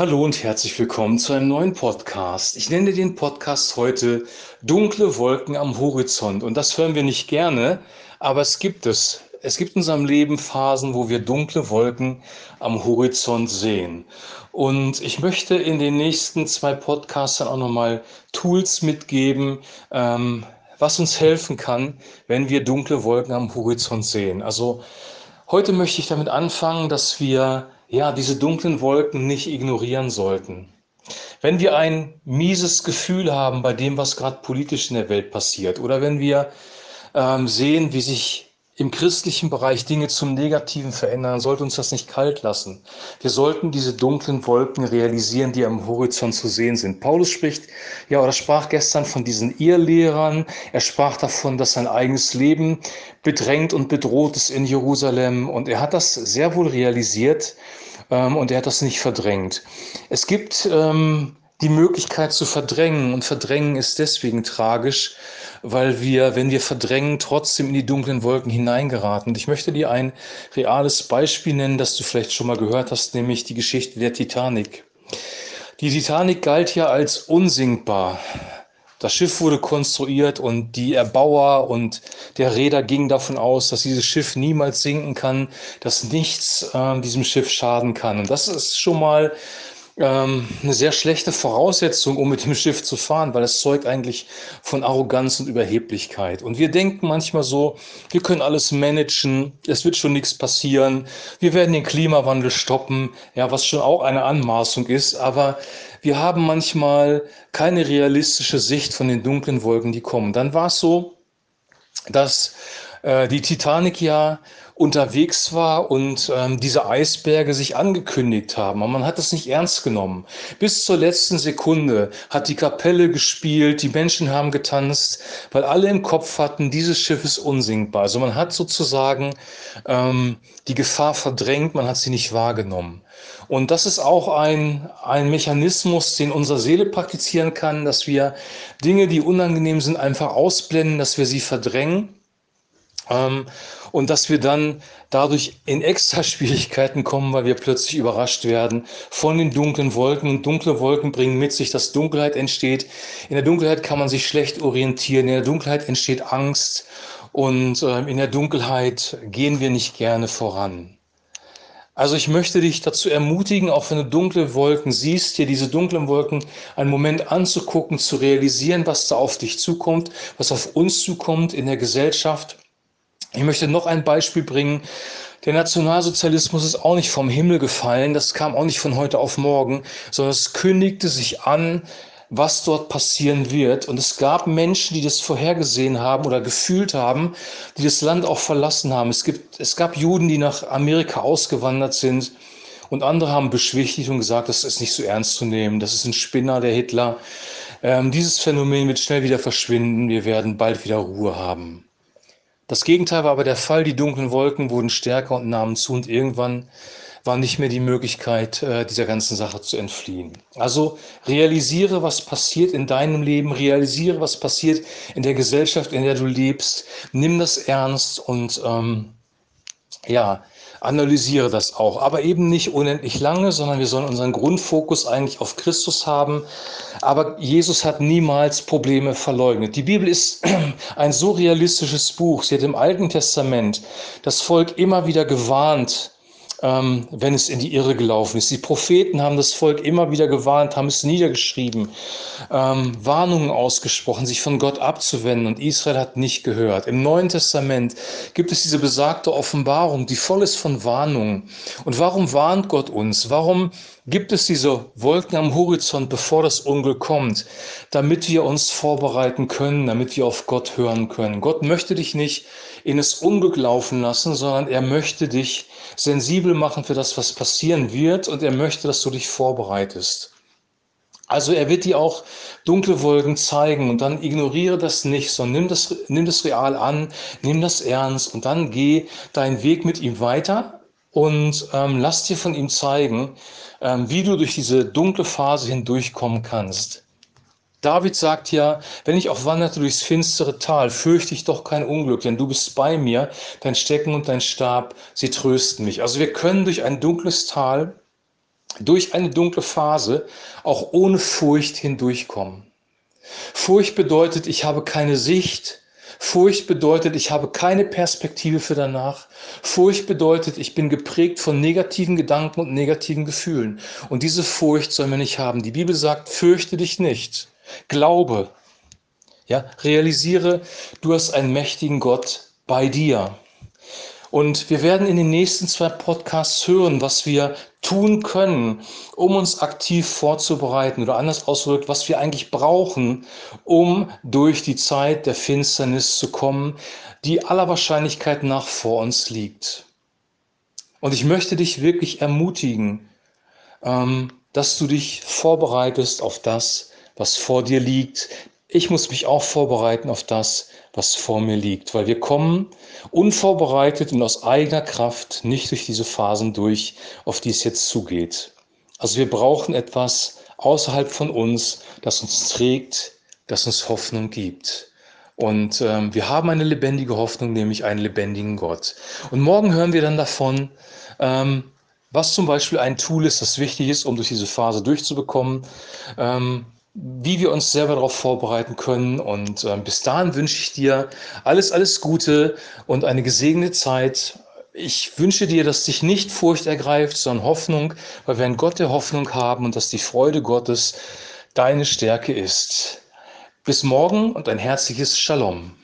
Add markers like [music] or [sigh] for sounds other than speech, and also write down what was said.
Hallo und herzlich willkommen zu einem neuen Podcast. Ich nenne den Podcast heute Dunkle Wolken am Horizont. Und das hören wir nicht gerne, aber es gibt es. Es gibt in unserem Leben Phasen, wo wir dunkle Wolken am Horizont sehen. Und ich möchte in den nächsten zwei Podcasts dann auch nochmal Tools mitgeben, ähm, was uns helfen kann, wenn wir dunkle Wolken am Horizont sehen. Also heute möchte ich damit anfangen, dass wir ja, diese dunklen Wolken nicht ignorieren sollten. Wenn wir ein mieses Gefühl haben bei dem, was gerade politisch in der Welt passiert, oder wenn wir ähm, sehen, wie sich im christlichen Bereich Dinge zum Negativen verändern, sollte uns das nicht kalt lassen. Wir sollten diese dunklen Wolken realisieren, die am Horizont zu sehen sind. Paulus spricht, ja, oder sprach gestern von diesen Irrlehrern. Er sprach davon, dass sein eigenes Leben bedrängt und bedroht ist in Jerusalem. Und er hat das sehr wohl realisiert ähm, und er hat das nicht verdrängt. Es gibt ähm, die Möglichkeit zu verdrängen. Und verdrängen ist deswegen tragisch, weil wir, wenn wir verdrängen, trotzdem in die dunklen Wolken hineingeraten. Und ich möchte dir ein reales Beispiel nennen, das du vielleicht schon mal gehört hast, nämlich die Geschichte der Titanic. Die Titanic galt ja als unsinkbar. Das Schiff wurde konstruiert und die Erbauer und der Räder gingen davon aus, dass dieses Schiff niemals sinken kann, dass nichts äh, diesem Schiff schaden kann. Und das ist schon mal ähm, eine sehr schlechte Voraussetzung, um mit dem Schiff zu fahren, weil es zeugt eigentlich von Arroganz und Überheblichkeit. Und wir denken manchmal so, wir können alles managen, es wird schon nichts passieren, wir werden den Klimawandel stoppen, ja, was schon auch eine Anmaßung ist, aber wir haben manchmal keine realistische Sicht von den dunklen Wolken, die kommen. Dann war es so, dass äh, die Titanic ja unterwegs war und ähm, diese Eisberge sich angekündigt haben. Und man hat das nicht ernst genommen. Bis zur letzten Sekunde hat die Kapelle gespielt, die Menschen haben getanzt, weil alle im Kopf hatten, dieses Schiff ist unsinkbar. Also man hat sozusagen ähm, die Gefahr verdrängt, man hat sie nicht wahrgenommen. Und das ist auch ein, ein Mechanismus, den unsere Seele praktizieren kann, dass wir Dinge, die unangenehm sind, einfach ausblenden, dass wir sie verdrängen ähm, und dass wir dann dadurch in extra Schwierigkeiten kommen, weil wir plötzlich überrascht werden von den dunklen Wolken. Und dunkle Wolken bringen mit sich, dass Dunkelheit entsteht. In der Dunkelheit kann man sich schlecht orientieren. In der Dunkelheit entsteht Angst. Und äh, in der Dunkelheit gehen wir nicht gerne voran. Also ich möchte dich dazu ermutigen, auch wenn du dunkle Wolken siehst, dir diese dunklen Wolken einen Moment anzugucken, zu realisieren, was da auf dich zukommt, was auf uns zukommt in der Gesellschaft ich möchte noch ein Beispiel bringen. Der Nationalsozialismus ist auch nicht vom Himmel gefallen, das kam auch nicht von heute auf morgen, sondern es kündigte sich an, was dort passieren wird. Und es gab Menschen, die das vorhergesehen haben oder gefühlt haben, die das Land auch verlassen haben. Es, gibt, es gab Juden, die nach Amerika ausgewandert sind. Und andere haben beschwichtigt und gesagt, das ist nicht so ernst zu nehmen, das ist ein Spinner, der Hitler. Ähm, dieses Phänomen wird schnell wieder verschwinden, wir werden bald wieder Ruhe haben. Das Gegenteil war aber der Fall. Die dunklen Wolken wurden stärker und nahmen zu und irgendwann war nicht mehr die Möglichkeit, äh, dieser ganzen Sache zu entfliehen. Also realisiere, was passiert in deinem Leben, realisiere, was passiert in der Gesellschaft, in der du lebst. Nimm das ernst und ähm, ja, analysiere das auch. Aber eben nicht unendlich lange, sondern wir sollen unseren Grundfokus eigentlich auf Christus haben. Aber Jesus hat niemals Probleme verleugnet. Die Bibel ist [clears throat] ein so realistisches Buch. Sie hat im Alten Testament das Volk immer wieder gewarnt, ähm, wenn es in die Irre gelaufen ist. Die Propheten haben das Volk immer wieder gewarnt, haben es niedergeschrieben, ähm, Warnungen ausgesprochen, sich von Gott abzuwenden und Israel hat nicht gehört. Im Neuen Testament gibt es diese besagte Offenbarung, die voll ist von Warnungen. Und warum warnt Gott uns? Warum gibt es diese Wolken am Horizont, bevor das Unglück kommt, damit wir uns vorbereiten können, damit wir auf Gott hören können. Gott möchte dich nicht in das Unglück laufen lassen, sondern er möchte dich sensibel machen für das, was passieren wird und er möchte, dass du dich vorbereitest. Also er wird dir auch dunkle Wolken zeigen und dann ignoriere das nicht, sondern nimm das, nimm das real an, nimm das ernst und dann geh deinen Weg mit ihm weiter und ähm, lass dir von ihm zeigen, ähm, wie du durch diese dunkle Phase hindurchkommen kannst. David sagt ja, wenn ich auch wanderte durchs finstere Tal, fürchte ich doch kein Unglück, denn du bist bei mir, dein Stecken und dein Stab, sie trösten mich. Also wir können durch ein dunkles Tal durch eine dunkle Phase auch ohne Furcht hindurchkommen. Furcht bedeutet, ich habe keine Sicht. Furcht bedeutet, ich habe keine Perspektive für danach. Furcht bedeutet, ich bin geprägt von negativen Gedanken und negativen Gefühlen. Und diese Furcht soll man nicht haben. Die Bibel sagt, fürchte dich nicht. Glaube. Ja, realisiere, du hast einen mächtigen Gott bei dir. Und wir werden in den nächsten zwei Podcasts hören, was wir tun können, um uns aktiv vorzubereiten oder anders ausgedrückt, was wir eigentlich brauchen, um durch die Zeit der Finsternis zu kommen, die aller Wahrscheinlichkeit nach vor uns liegt. Und ich möchte dich wirklich ermutigen, ähm, dass du dich vorbereitest auf das, was vor dir liegt. Ich muss mich auch vorbereiten auf das, was vor mir liegt, weil wir kommen unvorbereitet und aus eigener Kraft nicht durch diese Phasen durch, auf die es jetzt zugeht. Also wir brauchen etwas außerhalb von uns, das uns trägt, das uns Hoffnung gibt. Und ähm, wir haben eine lebendige Hoffnung, nämlich einen lebendigen Gott. Und morgen hören wir dann davon, ähm, was zum Beispiel ein Tool ist, das wichtig ist, um durch diese Phase durchzubekommen. Ähm, wie wir uns selber darauf vorbereiten können. Und äh, bis dahin wünsche ich dir alles, alles Gute und eine gesegnete Zeit. Ich wünsche dir, dass dich nicht Furcht ergreift, sondern Hoffnung, weil wir einen Gott der Hoffnung haben und dass die Freude Gottes deine Stärke ist. Bis morgen und ein herzliches Shalom.